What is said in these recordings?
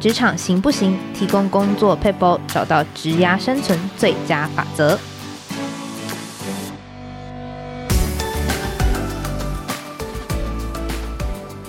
职场行不行？提供工作撇步，找到职涯生存最佳法则。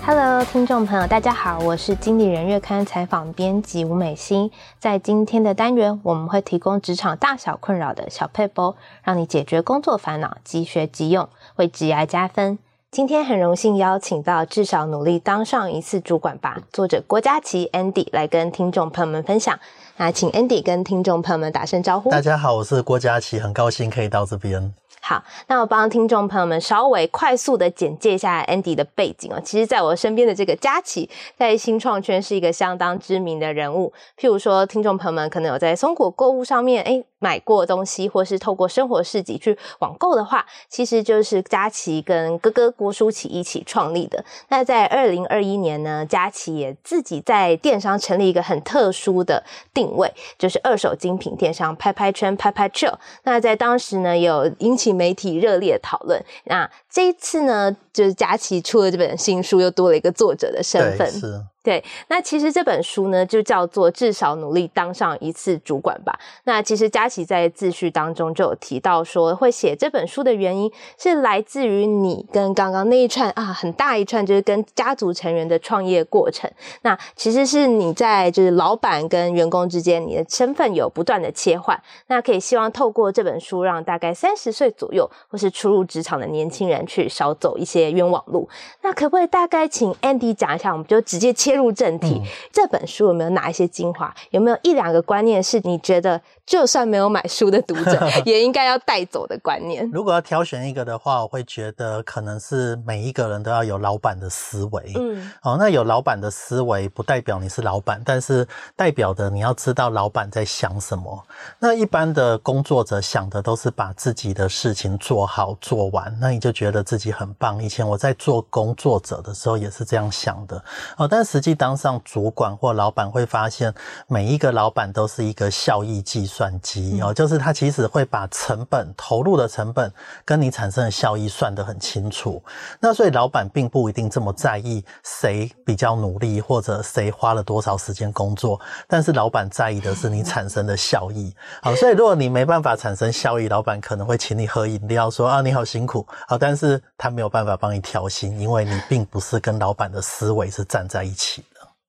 Hello，听众朋友，大家好，我是经理人月刊采访编辑吴美心。在今天的单元，我们会提供职场大小困扰的小撇步，让你解决工作烦恼，即学即用，为职涯加分。今天很荣幸邀请到至少努力当上一次主管吧，作者郭佳琪 Andy 来跟听众朋友们分享。那请 Andy 跟听众朋友们打声招呼。大家好，我是郭佳琪，很高兴可以到这边。好，那我帮听众朋友们稍微快速的简介一下 Andy 的背景哦。其实，在我身边的这个佳琪，在新创圈是一个相当知名的人物。譬如说，听众朋友们可能有在松果购物上面，诶买过东西，或是透过生活市集去网购的话，其实就是佳琪跟哥哥郭书起一起创立的。那在二零二一年呢，佳琪也自己在电商成立一个很特殊的定位，就是二手精品电商拍拍圈拍拍 Chill。那在当时呢，有引起媒体热烈讨论。那这一次呢，就是佳琪出了这本新书，又多了一个作者的身份。是。对，那其实这本书呢，就叫做至少努力当上一次主管吧。那其实佳琪在自序当中就有提到说，会写这本书的原因是来自于你跟刚刚那一串啊，很大一串，就是跟家族成员的创业过程。那其实是你在就是老板跟员工之间，你的身份有不断的切换。那可以希望透过这本书，让大概三十岁左右或是初入职场的年轻人去少走一些冤枉路。那可不可以大概请 Andy 讲一下，我们就直接切。切入正题，嗯，这本书有没有哪一些精华？有没有一两个观念是你觉得就算没有买书的读者 也应该要带走的观念？如果要挑选一个的话，我会觉得可能是每一个人都要有老板的思维。嗯，哦，那有老板的思维不代表你是老板，但是代表的你要知道老板在想什么。那一般的工作者想的都是把自己的事情做好做完，那你就觉得自己很棒。以前我在做工作者的时候也是这样想的。哦，但。实际当上主管或老板，会发现每一个老板都是一个效益计算机哦，就是他其实会把成本投入的成本跟你产生的效益算得很清楚。那所以老板并不一定这么在意谁比较努力或者谁花了多少时间工作，但是老板在意的是你产生的效益。好，所以如果你没办法产生效益，老板可能会请你喝饮料，说啊，你好辛苦，好，但是他没有办法帮你调薪，因为你并不是跟老板的思维是站在一起。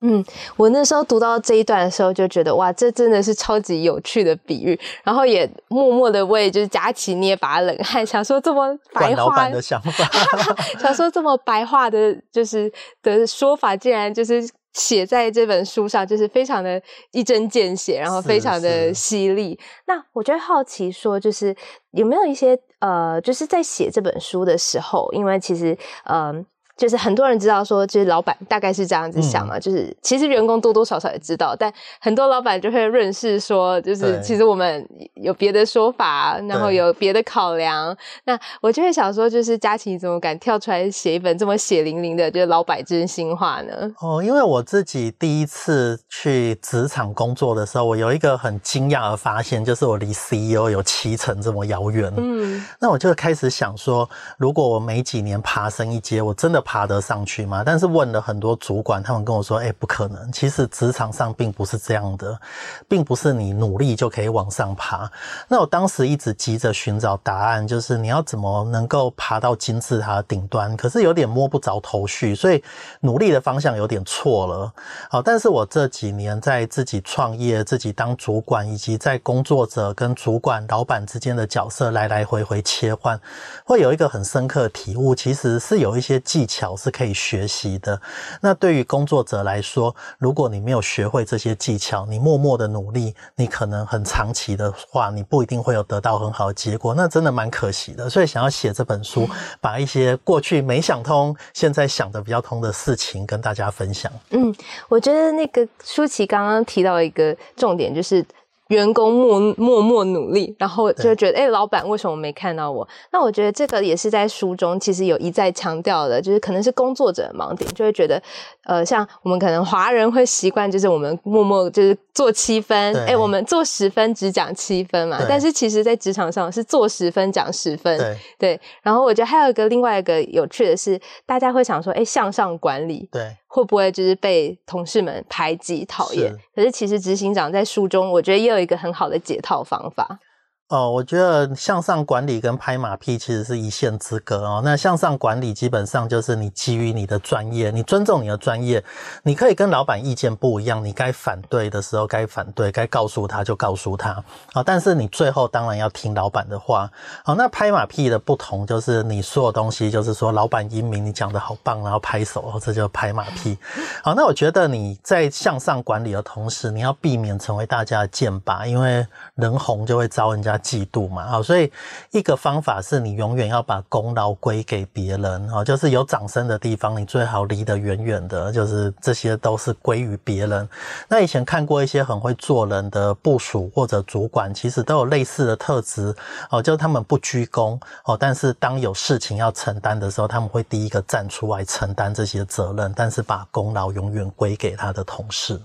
嗯，我那时候读到这一段的时候，就觉得哇，这真的是超级有趣的比喻，然后也默默的为就是家麒捏把冷汗，想说这么白话的想法，想说这么白话的，就是的说法，竟然就是写在这本书上，就是非常的一针见血，然后非常的犀利。那我就好奇说，就是有没有一些呃，就是在写这本书的时候，因为其实嗯。呃就是很多人知道说，就是老板大概是这样子想嘛，嗯、就是其实员工多多少少也知道，但很多老板就会润饰说，就是其实我们有别的说法，然后有别的考量。那我就会想说，就是佳琪怎么敢跳出来写一本这么血淋淋的，就是老板真心话呢？哦，因为我自己第一次去职场工作的时候，我有一个很惊讶的发现，就是我离 CEO 有七成这么遥远。嗯，那我就开始想说，如果我每几年爬升一阶，我真的。爬得上去吗？但是问了很多主管，他们跟我说：“欸，不可能。其实职场上并不是这样的，并不是你努力就可以往上爬。”那我当时一直急着寻找答案，就是你要怎么能够爬到金字塔的顶端？可是有点摸不着头绪，所以努力的方向有点错了。好，但是我这几年在自己创业、自己当主管，以及在工作者跟主管、老板之间的角色来来回回切换，会有一个很深刻的体悟，其实是有一些技巧。是可以学习的。那对于工作者来说，如果你没有学会这些技巧，你默默的努力，你可能很长期的话，你不一定会有得到很好的结果。那真的蛮可惜的。所以想要写这本书，把一些过去没想通，现在想的比较通的事情跟大家分享。嗯，我觉得那个舒淇刚刚提到一个重点，就是。员工默默默努力，然后就觉得，哎、欸，老板为什么没看到我？那我觉得这个也是在书中其实有一再强调的，就是可能是工作者的盲点，就会觉得，呃，像我们可能华人会习惯，就是我们默默就是做七分，哎、欸，我们做十分只讲七分嘛，但是其实在职场上是做十分讲十分，对，对。然后我觉得还有一个另外一个有趣的是，大家会想说，哎、欸，向上管理，对。会不会就是被同事们排挤讨厌？可是其实执行长在书中，我觉得也有一个很好的解套方法。哦，我觉得向上管理跟拍马屁其实是一线之隔哦。那向上管理基本上就是你基于你的专业，你尊重你的专业，你可以跟老板意见不一样，你该反对的时候该反对，该告诉他就告诉他啊。但是你最后当然要听老板的话。好，那拍马屁的不同就是你说的东西就是说老板英明，你讲的好棒，然后拍手，这就拍马屁。好，那我觉得你在向上管理的同时，你要避免成为大家的箭靶，因为人红就会招人家嫉妒嘛，好，所以一个方法是你永远要把功劳归给别人，哦，就是有掌声的地方，你最好离得远远的，就是这些都是归于别人。那以前看过一些很会做人的部署或者主管，其实都有类似的特质，哦，就是他们不居功，哦，但是当有事情要承担的时候，他们会第一个站出来承担这些责任，但是把功劳永远归给他的同事。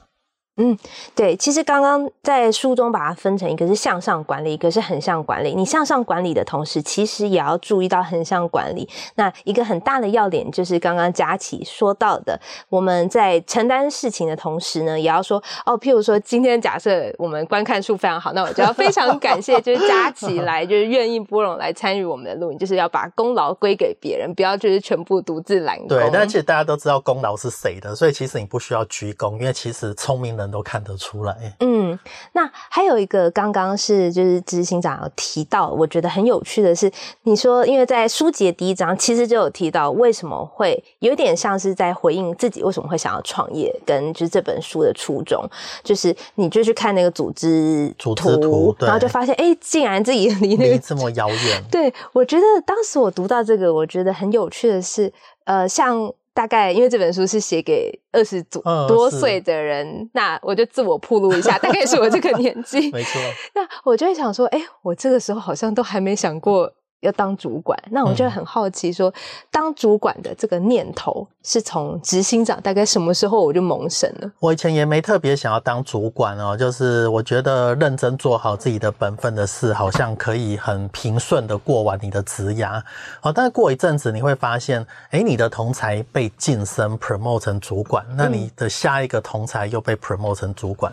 嗯，对，其实刚刚在书中把它分成一个是向上管理，一个是横向管理。你向上管理的同时，其实也要注意到横向管理。那一个很大的要点就是刚刚佳琪说到的，我们在承担事情的同时呢，也要说哦，譬如说今天假设我们观看数非常好，那我就要非常感谢，就是佳琪 来，就是愿意拨冗来参与我们的录影，就是要把功劳归给别人，不要就是全部独自揽功。对，但其实大家都知道功劳是谁的，所以其实你不需要鞠躬，因为其实聪明人。都看得出来。嗯，那还有一个，刚刚是就是执行长有提到，我觉得很有趣的是，你说因为在书籍的第一章，其实就有提到为什么会有点像是在回应自己为什么会想要创业，跟就是这本书的初衷，就是你就去看那个组织组织图，然后就发现，哎，竟然自己离那个这么遥远。对，我觉得当时我读到这个，我觉得很有趣的是，呃，像。大概因为这本书是写给二十多岁的人，嗯、那我就自我铺路一下，大概是我这个年纪。没错。那我就会想说，哎、欸，我这个时候好像都还没想过。要当主管，那我就很好奇说，说、嗯、当主管的这个念头是从执行长大概什么时候我就萌生了？我以前也没特别想要当主管哦，就是我觉得认真做好自己的本分的事，好像可以很平顺的过完你的职涯。哦，但是过一阵子你会发现，哎，你的同才被晋升 promote 成主管，那你的下一个同才又被 promote 成主管。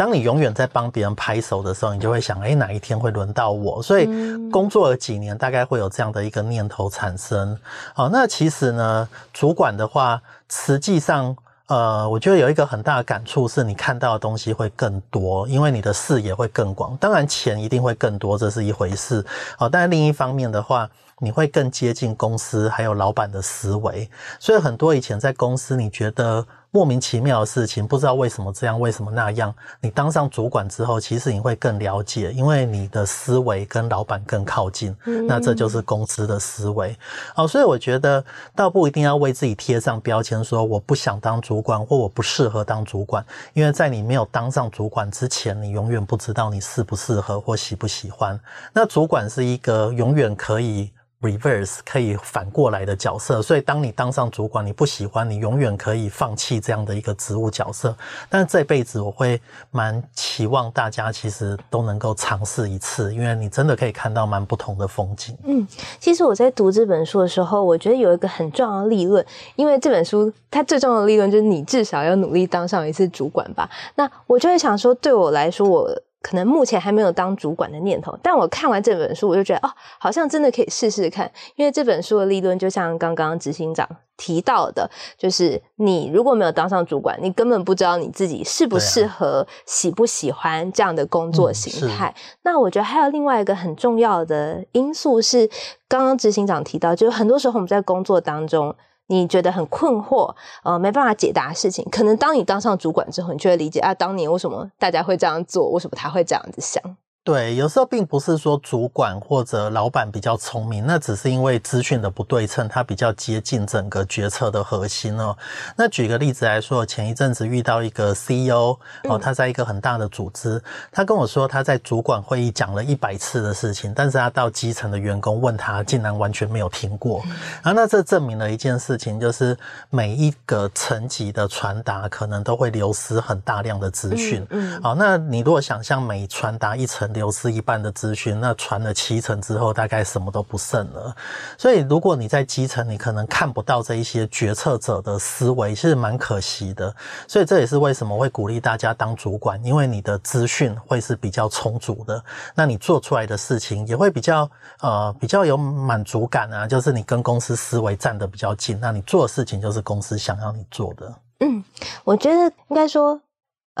当你永远在帮别人拍手的时候，你就会想，哎，哪一天会轮到我？所以工作了几年，大概会有这样的一个念头产生。好，那其实呢，主管的话，实际上，呃，我觉得有一个很大的感触是，你看到的东西会更多，因为你的视野会更广。当然，钱一定会更多，这是一回事。好，但是另一方面的话，你会更接近公司还有老板的思维。所以很多以前在公司，你觉得。莫名其妙的事情，不知道为什么这样，为什么那样。你当上主管之后，其实你会更了解，因为你的思维跟老板更靠近。嗯，那这就是公司的思维。好，所以我觉得倒不一定要为自己贴上标签，说我不想当主管或我不适合当主管，因为在你没有当上主管之前，你永远不知道你适不适合或喜不喜欢。那主管是一个永远可以。Reverse 可以反过来的角色，所以当你当上主管，你不喜欢，你永远可以放弃这样的一个职务角色。但是这辈子我会蛮期望大家其实都能够尝试一次，因为你真的可以看到蛮不同的风景。嗯，其实我在读这本书的时候，我觉得有一个很重要的立论，因为这本书它最重要的立论就是你至少要努力当上一次主管吧。那我就会想说，对我来说，我。可能目前还没有当主管的念头，但我看完这本书，我就觉得哦，好像真的可以试试看。因为这本书的立论，就像刚刚执行长提到的，就是你如果没有当上主管，你根本不知道你自己适不适合、喜不喜欢这样的工作形态。嗯、那我觉得还有另外一个很重要的因素是，刚刚执行长提到，就是很多时候我们在工作当中。你觉得很困惑，呃，没办法解答事情，可能当你当上主管之后，你就会理解啊，当年为什么大家会这样做，为什么他会这样子想。对，有时候并不是说主管或者老板比较聪明，那只是因为资讯的不对称，他比较接近整个决策的核心哦。那举个例子来说，前一阵子遇到一个 CEO 哦，他在一个很大的组织，他跟我说他在主管会议讲了一百次的事情，但是他到基层的员工问他，竟然完全没有听过。啊，那这证明了一件事情，就是每一个层级的传达可能都会流失很大量的资讯。嗯，好，那你如果想象每传达一层。流失一半的资讯，那传了七成之后，大概什么都不剩了。所以，如果你在基层，你可能看不到这一些决策者的思维，其实蛮可惜的。所以，这也是为什么会鼓励大家当主管，因为你的资讯会是比较充足的，那你做出来的事情也会比较呃比较有满足感啊，就是你跟公司思维站得比较近，那你做的事情就是公司想要你做的。嗯，我觉得应该说。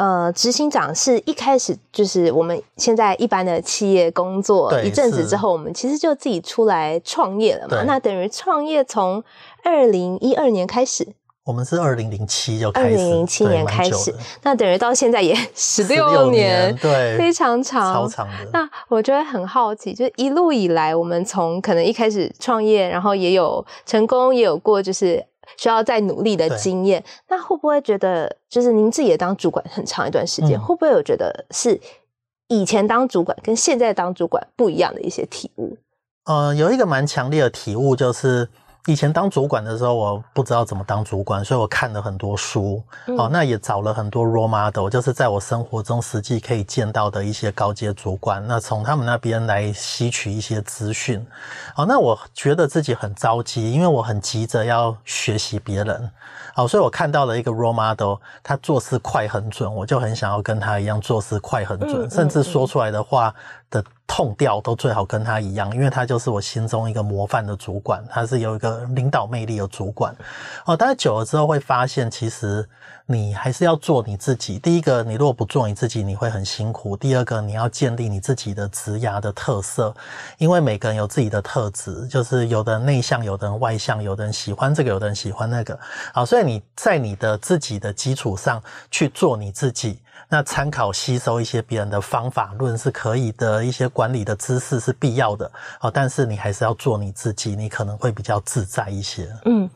呃，执行长是一开始就是我们现在一般的企业工作一阵子之后，我们其实就自己出来创业了嘛。那等于创业从二零一二年开始，我们是二零零七就开始，二零零七年开始，那等于到现在也 十六年，对，非常长，超长的。那我觉得很好奇，就是一路以来，我们从可能一开始创业，然后也有成功，也有过就是。需要再努力的经验，那会不会觉得就是您自己也当主管很长一段时间，嗯，会不会有觉得是以前当主管跟现在当主管不一样的一些体悟？呃，有一个蛮强烈的体悟就是。以前当主管的时候，我不知道怎么当主管，所以我看了很多书，嗯、哦，那也找了很多 role model，就是在我生活中实际可以见到的一些高阶主管，那从他们那边来吸取一些资讯。哦，那我觉得自己很着急，因为我很急着要学习别人，好、哦，所以我看到了一个 role model，他做事快很准，我就很想要跟他一样做事快很准，嗯、甚至说出来的话的。痛调都最好跟他一样，因为他就是我心中一个模范的主管，他是有一个领导魅力的主管。哦，但是久了之后会发现，其实你还是要做你自己。第一个，你如果不做你自己，你会很辛苦；第二个，你要建立你自己的职涯的特色，因为每个人有自己的特质，就是有的人内向，有的人外向，有的人喜欢这个，有的人喜欢那个。好，所以你在你的自己的基础上去做你自己。那参考吸收一些别人的方法论是可以的，一些管理的知识是必要的，哦，但是你还是要做你自己，你可能会比较自在一些。嗯。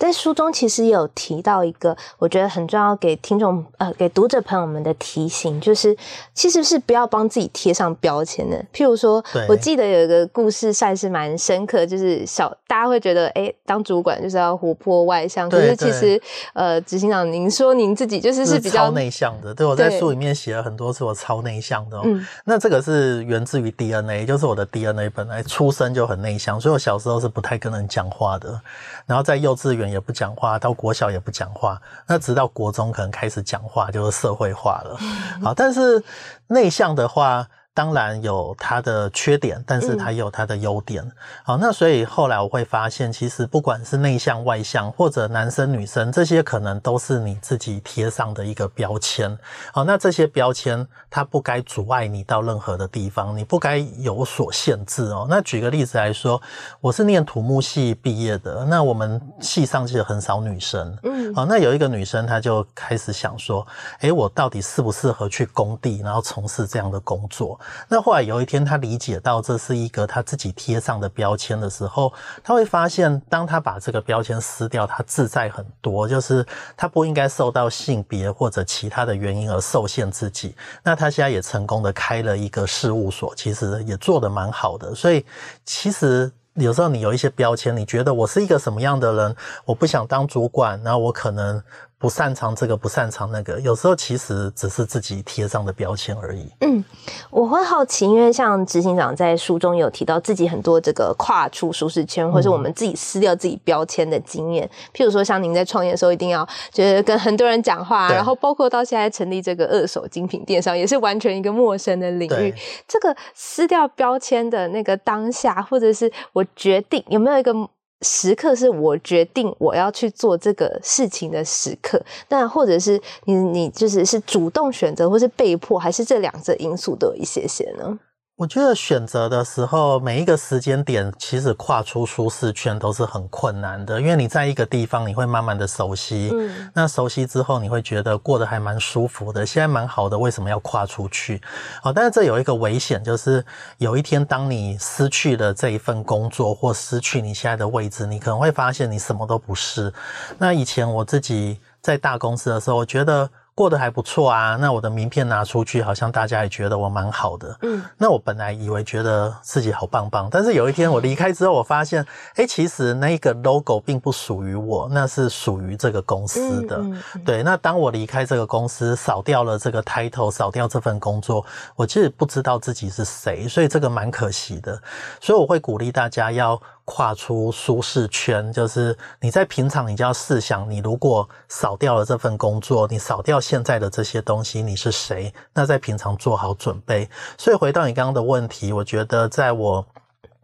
在书中其实也有提到一个，我觉得很重要，给听众呃给读者朋友们的提醒，就是其实是不要帮自己贴上标签的。譬如说，我记得有一个故事算是蛮深刻，就是小大家会觉得，哎、欸，当主管就是要活泼外向，可是其实呃，执行长您说您自己就是是比较内向的。对，我在书里面写了很多次，我超内向的、喔。嗯，那这个是源自于 DNA，就是我的 DNA 本来出生就很内向，所以我小时候是不太跟人讲话的，然后在幼稚园。也不讲话，到国小也不讲话，那直到国中可能开始讲话，就是社会化了。好，但是内向的话。当然有它的缺点，但是它也有它的优点。嗯。好，那所以后来我会发现，其实不管是内向外向，或者男生女生，这些可能都是你自己贴上的一个标签。好，那这些标签它不该阻碍你到任何的地方，你不该有所限制哦。那举个例子来说，我是念土木系毕业的，那我们系上其实很少女生。嗯，好，那有一个女生，她就开始想说，诶，我到底适不适合去工地，然后从事这样的工作？那后来有一天，他理解到这是一个他自己贴上的标签的时候，他会发现，当他把这个标签撕掉，他自在很多。就是他不应该受到性别或者其他的原因而受限自己。那他现在也成功的开了一个事务所，其实也做得蛮好的。所以其实有时候你有一些标签，你觉得我是一个什么样的人，我不想当主管，然后我可能。不擅长这个，不擅长那个，有时候其实只是自己贴上的标签而已。嗯，我会好奇，因为像执行长在书中有提到自己很多这个跨出舒适圈，或是我们自己撕掉自己标签的经验。嗯。譬如说，像您在创业的时候，一定要就是跟很多人讲话，然后包括到现在成立这个二手精品电商，也是完全一个陌生的领域。这个撕掉标签的那个当下，或者是我决定有没有一个？时刻是我决定我要去做这个事情的时刻，那或者是你你就是是主动选择，或是被迫，还是这两者因素都有一些些呢？我觉得选择的时候，每一个时间点，其实跨出舒适圈都是很困难的，因为你在一个地方，你会慢慢的熟悉，嗯，那熟悉之后，你会觉得过得还蛮舒服的，现在蛮好的，为什么要跨出去？好，但是这有一个危险，就是有一天当你失去了这一份工作，或失去你现在的位置，你可能会发现你什么都不是。那以前我自己在大公司的时候，我觉得。过得还不错啊，那我的名片拿出去，好像大家也觉得我蛮好的。嗯，那我本来以为觉得自己好棒棒，但是有一天我离开之后，我发现，哎，其实那个 logo 并不属于我，那是属于这个公司的。嗯嗯、对，那当我离开这个公司，扫掉了这个 title，扫掉这份工作，我其实不知道自己是谁，所以这个蛮可惜的。所以我会鼓励大家要。跨出舒适圈，就是你在平常，你就要试想，你如果扫掉了这份工作，你扫掉现在的这些东西，你是谁？那在平常做好准备。所以回到你刚刚的问题，我觉得在我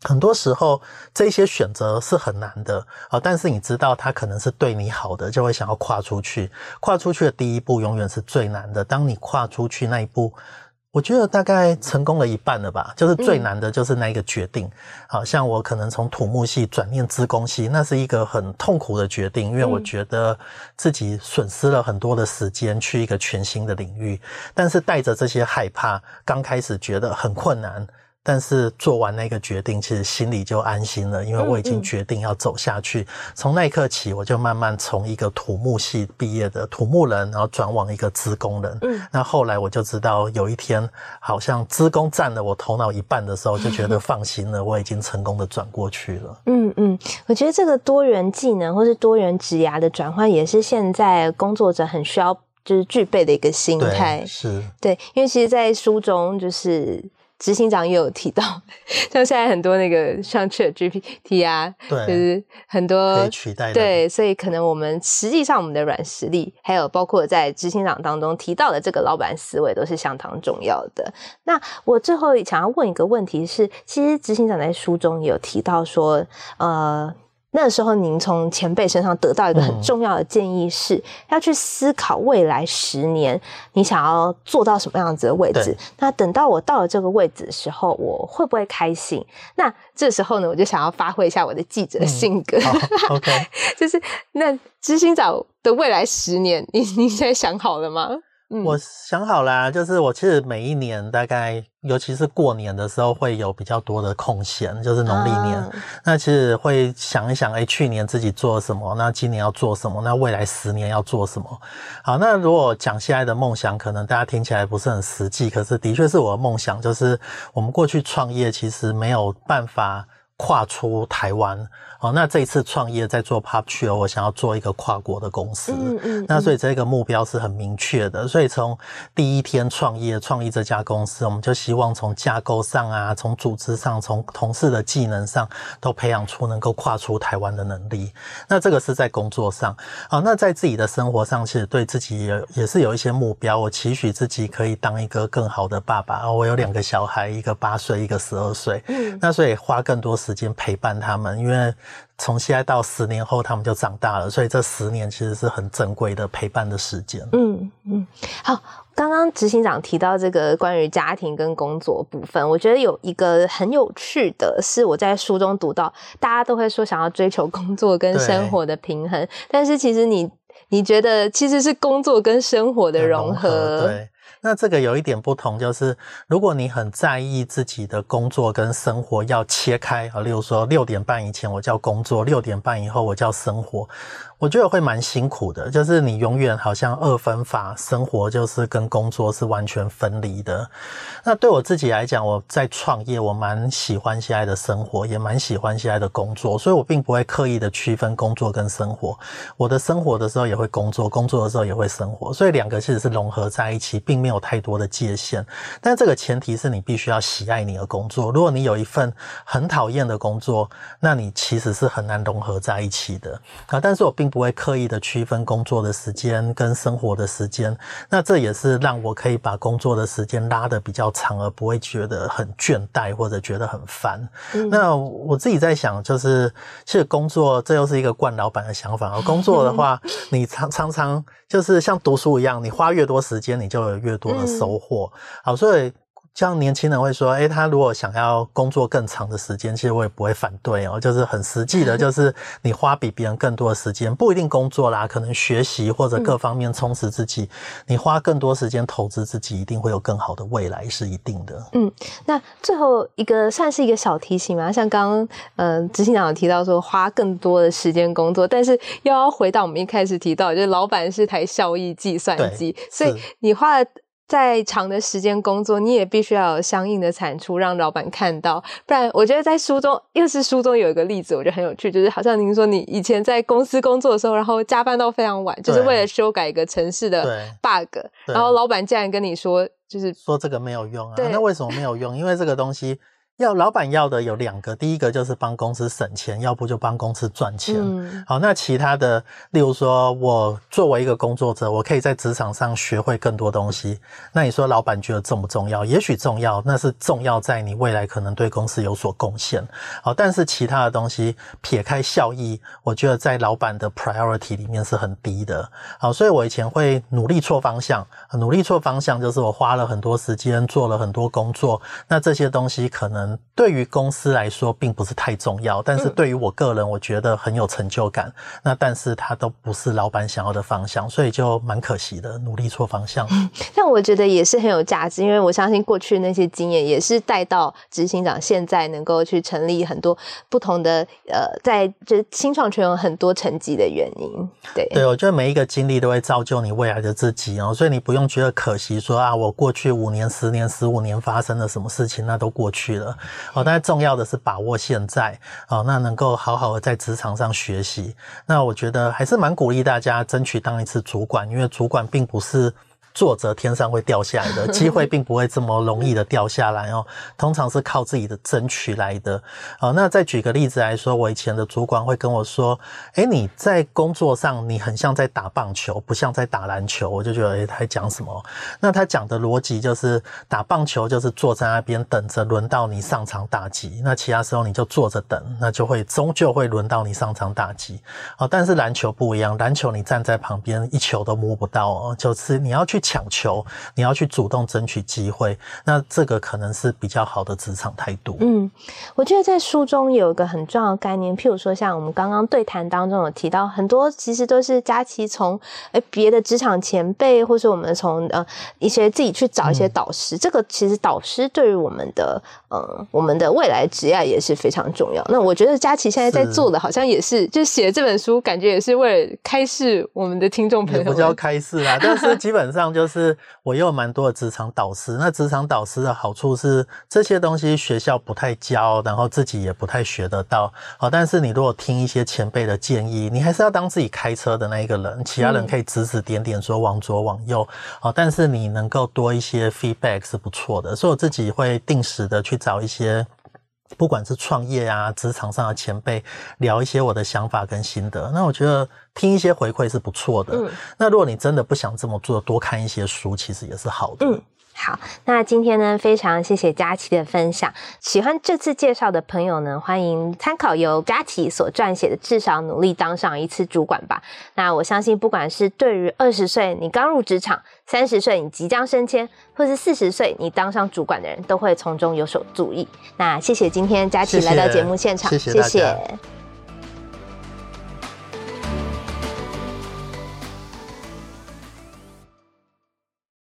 很多时候，这些选择是很难的啊，但是你知道它可能是对你好的，就会想要跨出去。跨出去的第一步永远是最难的，当你跨出去那一步。我觉得大概成功了一半了吧，就是最难的就是那一个决定。好像我可能从土木系转念资工系，那是一个很痛苦的决定，因为我觉得自己损失了很多的时间去一个全新的领域，但是带着这些害怕，刚开始觉得很困难。但是做完那个决定，其实心里就安心了，因为我已经决定要走下去。从那一刻起，我就慢慢从一个土木系毕业的土木人，然后转往一个资工人。嗯，那后来我就知道，有一天好像资工占了我头脑一半的时候，就觉得 放心了，我已经成功的转过去了。嗯嗯，我觉得这个多元技能或是多元职涯的转换，也是现在工作者很需要就是具备的一个心态。是，对，因为其实，在书中就是。执行长也有提到，像现在很多那个像 ChatGPT 啊，对，就是很多可以取代的，对，所以可能我们实际上我们的软实力，还有包括在执行长当中提到的这个老板思维，都是相当重要的。那我最后想要问一个问题是，其实执行长在书中有提到说，呃。那时候，您从前辈身上得到一个很重要的建议是，嗯、要去思考未来十年你想要做到什么样子的位置。那等到我到了这个位置的时候，我会不会开心？那这时候呢，我就想要发挥一下我的记者性格。嗯、OK，就是那知心早的未来十年，你你现在想好了吗？嗯、我想好啦，就是我其实每一年大概，尤其是过年的时候，会有比较多的空闲，就是农历年。啊、那其实会想一想，哎，去年自己做了什么？那今年要做什么？那未来十年要做什么？好，那如果讲现在的梦想，可能大家听起来不是很实际，可是的确是我的梦想，就是我们过去创业其实没有办法跨出台湾。哦，那这一次创业在做 PopSure，我想要做一个跨国的公司。嗯嗯，嗯。那所以这个目标是很明确的。所以从第一天创业创立这家公司，我们就希望从架构上啊，从组织上，从同事的技能上，都培养出能够跨出台湾的能力。那这个是在工作上。好，那在自己的生活上，其实对自己也也是有一些目标。我期许自己可以当一个更好的爸爸。我有两个小孩，一个八岁，一个十二岁。嗯。那所以花更多时间陪伴他们，因为。从现在到十年后，他们就长大了，所以这十年其实是很珍贵的陪伴的时间。嗯嗯，好，刚刚执行长提到这个关于家庭跟工作部分，我觉得有一个很有趣的是，我在书中读到，大家都会说想要追求工作跟生活的平衡，但是其实你你觉得其实是工作跟生活的融合，对。那这个有一点不同，就是如果你很在意自己的工作跟生活要切开啊，例如说六点半以前我叫工作，六点半以后我叫生活。我觉得会蛮辛苦的，就是你永远好像二分法，生活就是跟工作是完全分离的。那对我自己来讲，我在创业，我蛮喜欢现在的生活，也蛮喜欢现在的工作，所以我并不会刻意的区分工作跟生活。我的生活的时候也会工作，工作的时候也会生活，所以两个其实是融合在一起，并没有太多的界限。但这个前提是你必须要喜爱你的工作。如果你有一份很讨厌的工作，那你其实是很难融合在一起的啊。但是我并不会刻意的区分工作的时间跟生活的时间，那这也是让我可以把工作的时间拉得比较长，而不会觉得很倦怠或者觉得很烦。嗯。那我自己在想，就是其实工作这又是一个惯老板的想法。而工作的话，你常常常就是像读书一样，你花越多时间，你就有越多的收获。好，所以。像年轻人会说，哎、欸，他如果想要工作更长的时间，其实我也不会反对哦。就是很实际的，就是你花比别人更多的时间，不一定工作啦，可能学习或者各方面充实自己，你花更多时间投资自己，一定会有更好的未来，是一定的。嗯，那最后一个算是一个小提醒嘛，像刚刚呃执行长有提到说花更多的时间工作，但是又要回到我们一开始提到，就是老板是台效益计算机，所以你花了。再长的时间工作，你也必须要有相应的产出，让老板看到。不然，我觉得在书中，又是书中有一个例子，我觉得很有趣，就是好像您说你以前在公司工作的时候，然后加班到非常晚，就是为了修改一个城市的 bug，然后老板竟然跟你说，就是说这个没有用啊。那为什么没有用？因为这个东西。要老板要的有两个，第一个就是帮公司省钱，要不就帮公司赚钱。嗯。好，那其他的，例如说我作为一个工作者，我可以在职场上学会更多东西。那你说老板觉得重不重要？也许重要，那是重要在你未来可能对公司有所贡献。好，但是其他的东西撇开效益，我觉得在老板的 priority 里面是很低的。好，所以我以前会努力错方向，努力错方向就是我花了很多时间做了很多工作，那这些东西可能。对于公司来说并不是太重要，但是对于我个人，我觉得很有成就感。嗯、那但是它都不是老板想要的方向，所以就蛮可惜的，努力错方向。但我觉得也是很有价值，因为我相信过去那些经验也是带到执行长现在能够去成立很多不同的呃，在这新创圈有很多成绩的原因。对，对，我觉得每一个经历都会造就你未来的自己哦，所以你不用觉得可惜说，说啊，我过去五年、十年、十五年发生了什么事情，那都过去了。哦，但是重要的是把握现在哦，那能够好好的在职场上学习。那我觉得还是蛮鼓励大家争取当一次主管，因为主管并不是。作者天上会掉下来的 机会，并不会这么容易的掉下来哦。通常是靠自己的争取来的。好，那再举个例子来说，我以前的主管会跟我说：“哎，你在工作上你很像在打棒球，不像在打篮球。”我就觉得，哎，他在讲什么？那他讲的逻辑就是，打棒球就是坐在那边等着轮到你上场打击，那其他时候你就坐着等，那就会终究会轮到你上场打击。哦，但是篮球不一样，篮球你站在旁边一球都摸不到哦，就是你要去。抢求，你要去主动争取机会，那这个可能是比较好的职场态度。嗯，我觉得在书中有一个很重要的概念，譬如说像我们刚刚对谈当中有提到很多，其实都是佳琪从诶别的职场前辈，或是我们从呃一些自己去找一些导师。嗯、这个其实导师对于我们的呃我们的未来职业也是非常重要。那我觉得佳琪现在在做的好像也是，是就写这本书，感觉也是为了开示我们的听众朋友。也不叫开示啊，但是基本上。就是我也有蛮多的职场导师，那职场导师的好处是这些东西学校不太教，然后自己也不太学得到。好，但是你如果听一些前辈的建议，你还是要当自己开车的那一个人，其他人可以指指点点说往左往右。好，但是你能够多一些 feedback 是不错的，所以我自己会定时的去找一些。不管是创业啊，职场上的前辈聊一些我的想法跟心得，那我觉得听一些回馈是不错的。嗯，那如果你真的不想这么做，多看一些书，其实也是好的。嗯。好，那今天呢，非常谢谢佳琪的分享。喜欢这次介绍的朋友呢，欢迎参考由佳琪所撰写的《至少努力当上一次主管吧》。那我相信，不管是对于二十岁你刚入职场，三十岁你即将升迁，或是四十岁你当上主管的人，都会从中有所注意。那谢谢今天佳琪来到节目现场，谢谢。谢谢。